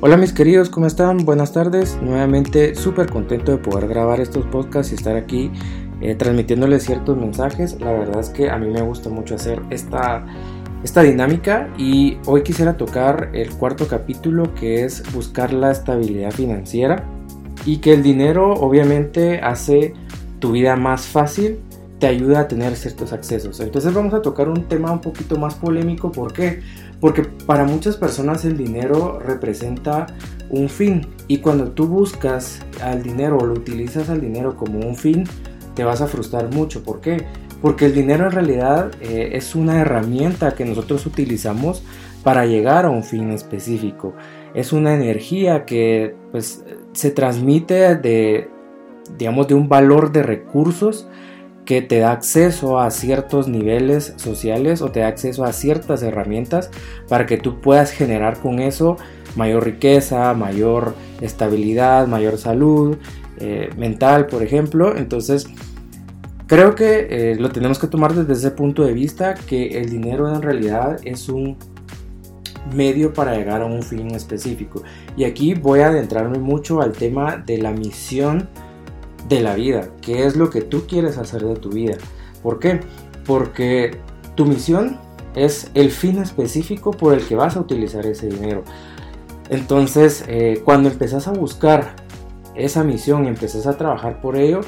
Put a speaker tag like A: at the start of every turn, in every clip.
A: Hola mis queridos, ¿cómo están? Buenas tardes. Nuevamente súper contento de poder grabar estos podcasts y estar aquí eh, transmitiéndoles ciertos mensajes. La verdad es que a mí me gusta mucho hacer esta, esta dinámica y hoy quisiera tocar el cuarto capítulo que es buscar la estabilidad financiera y que el dinero obviamente hace tu vida más fácil te ayuda a tener ciertos accesos. Entonces vamos a tocar un tema un poquito más polémico. ¿Por qué? Porque para muchas personas el dinero representa un fin. Y cuando tú buscas al dinero o lo utilizas al dinero como un fin, te vas a frustrar mucho. ¿Por qué? Porque el dinero en realidad eh, es una herramienta que nosotros utilizamos para llegar a un fin específico. Es una energía que pues, se transmite de, digamos, de un valor de recursos que te da acceso a ciertos niveles sociales o te da acceso a ciertas herramientas para que tú puedas generar con eso mayor riqueza, mayor estabilidad, mayor salud eh, mental, por ejemplo. Entonces, creo que eh, lo tenemos que tomar desde ese punto de vista, que el dinero en realidad es un medio para llegar a un fin específico. Y aquí voy a adentrarme mucho al tema de la misión de la vida, qué es lo que tú quieres hacer de tu vida. ¿Por qué? Porque tu misión es el fin específico por el que vas a utilizar ese dinero. Entonces, eh, cuando empezás a buscar esa misión y empezás a trabajar por ello,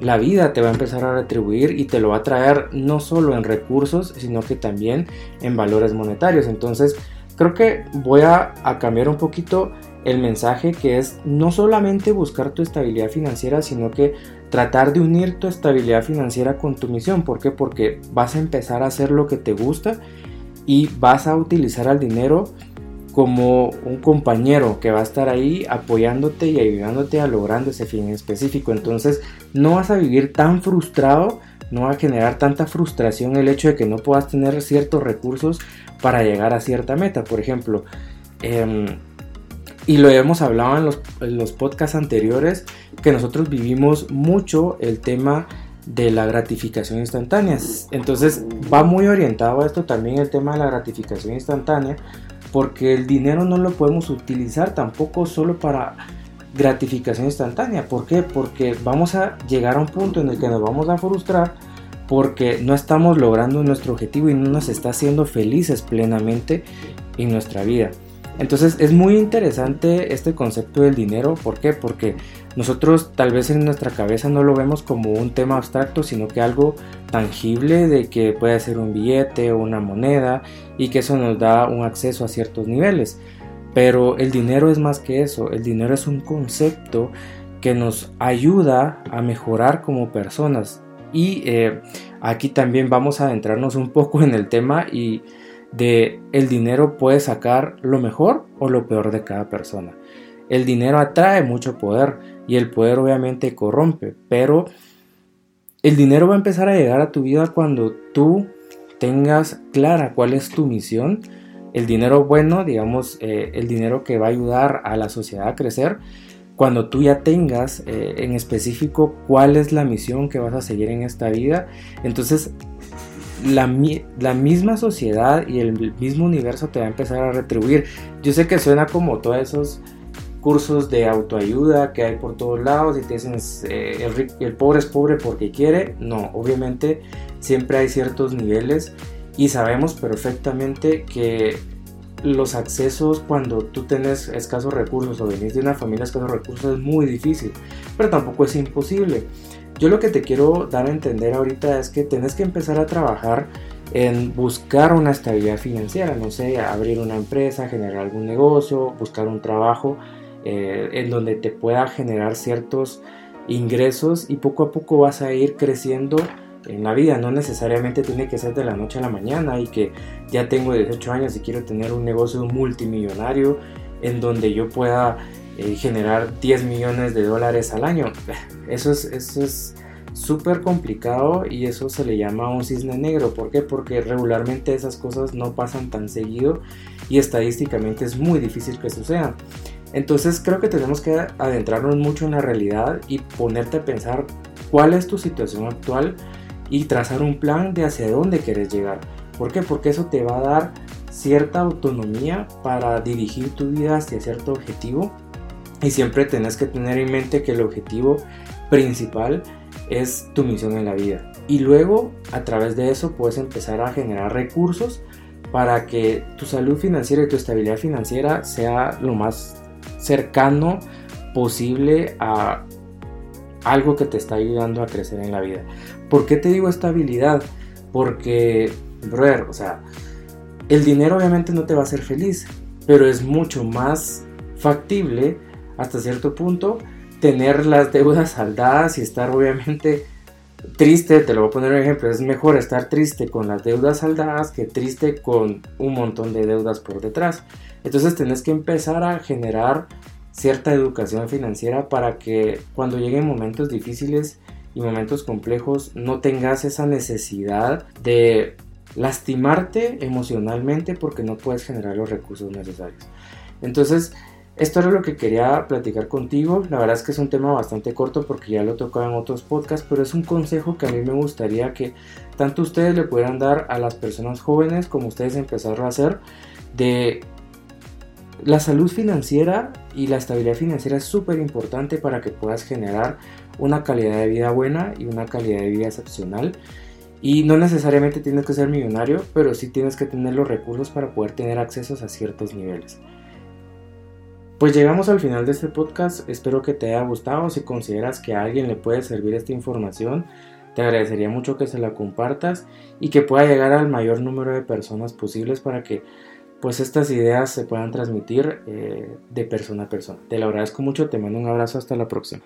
A: la vida te va a empezar a retribuir y te lo va a traer no solo en recursos, sino que también en valores monetarios. Entonces, creo que voy a, a cambiar un poquito el mensaje que es no solamente buscar tu estabilidad financiera, sino que tratar de unir tu estabilidad financiera con tu misión. ¿Por qué? Porque vas a empezar a hacer lo que te gusta y vas a utilizar al dinero como un compañero que va a estar ahí apoyándote y ayudándote a logrando ese fin específico. Entonces no vas a vivir tan frustrado, no va a generar tanta frustración el hecho de que no puedas tener ciertos recursos para llegar a cierta meta. Por ejemplo, em, y lo hemos hablado en los, podcasts anteriores, que nosotros vivimos mucho el tema de la gratificación instantánea. Entonces va muy orientado a esto también el tema de la gratificación instantánea, porque el dinero no lo podemos utilizar tampoco solo para gratificación instantánea. ¿Por qué? Porque vamos a llegar a un punto en el que nos vamos a frustrar porque no estamos logrando nuestro objetivo y no nos está haciendo felices plenamente en nuestra vida. Entonces es muy interesante este concepto del dinero. ¿Por qué? Porque nosotros tal vez en nuestra cabeza no lo vemos como un tema abstracto, sino que algo tangible de que puede ser un billete o una moneda y que eso nos da un acceso a ciertos niveles. Pero el dinero es más que eso. El dinero es un concepto que nos ayuda a mejorar como personas. Y eh, aquí también vamos a adentrarnos un poco en el tema y de el dinero puede sacar lo mejor o lo peor de cada persona. El dinero atrae mucho poder y el poder obviamente corrompe, pero el dinero va a empezar a llegar a tu vida cuando tú tengas clara cuál es tu misión. El dinero bueno, digamos, eh, el dinero que va a ayudar a la sociedad a crecer, cuando tú ya tengas eh, en específico cuál es la misión que vas a seguir en esta vida, entonces la, misma sociedad y el mismo universo te va a empezar a retribuir. Yo sé que suena como todos esos cursos de autoayuda que hay por todos lados y te dicen eh, el, pobre es pobre porque quiere. No, obviamente siempre hay ciertos niveles y sabemos perfectamente que los accesos cuando tú tienes escasos recursos o venís de una familia de escasos recursos es muy difícil, pero tampoco es imposible. Yo lo que te quiero dar a entender ahorita es que tienes que empezar a trabajar en buscar una estabilidad financiera, no sé, abrir una empresa, generar algún negocio, buscar un trabajo eh, en donde te pueda generar ciertos ingresos y poco a poco vas a ir creciendo en la vida, no necesariamente tiene que ser de la noche a la mañana y que ya tengo 18 años y quiero tener un negocio multimillonario en donde yo pueda eh, generar 10 millones de dólares al año. Eso es eso es súper complicado y eso se le llama un cisne negro. ¿Por qué? Porque regularmente esas cosas no pasan tan seguido y estadísticamente es muy difícil que sucedan. Entonces creo que tenemos que adentrarnos mucho en la realidad y ponerte a pensar cuál es tu situación actual y trazar un plan de hacia dónde quieres llegar. ¿Por qué? Porque eso te va a dar cierta autonomía para dirigir tu vida hacia cierto objetivo y siempre tenés que tener en mente que el objetivo principal es tu misión en la vida. Y luego a través de eso puedes empezar a generar recursos para que tu salud financiera y tu estabilidad financiera sea lo más cercano posible a algo que te está ayudando a crecer en la vida. ¿Por qué te digo estabilidad? Porque, brother, o sea, el dinero obviamente no te va a hacer feliz, pero es mucho más factible hasta cierto punto tener las deudas saldadas y estar obviamente triste, te lo voy a poner un ejemplo, es mejor estar triste con las deudas saldadas que triste con un montón de deudas por detrás. Entonces tenés que empezar a generar cierta educación financiera para que cuando lleguen momentos difíciles y momentos complejos no tengas esa necesidad de lastimarte emocionalmente porque no puedes generar los recursos necesarios. Entonces, esto era lo que quería platicar contigo. La verdad es que es un tema bastante corto porque ya lo tocaba en otros podcasts, pero es un consejo que a mí me gustaría que tanto ustedes le pudieran dar a las personas jóvenes como ustedes empezaron a hacer de la salud financiera y la estabilidad financiera es súper importante para que puedas generar una calidad de vida buena y una calidad de vida excepcional. Y no necesariamente tienes que ser millonario, pero sí tienes que tener los recursos para poder tener acceso a ciertos niveles. Pues llegamos al final de este podcast, espero que te haya gustado, si consideras que a alguien le puede servir esta información, te agradecería mucho que se la compartas y que pueda llegar al mayor número de personas posibles para que pues estas ideas se puedan transmitir eh, de persona a persona. Te lo agradezco mucho, te mando un abrazo, hasta la próxima.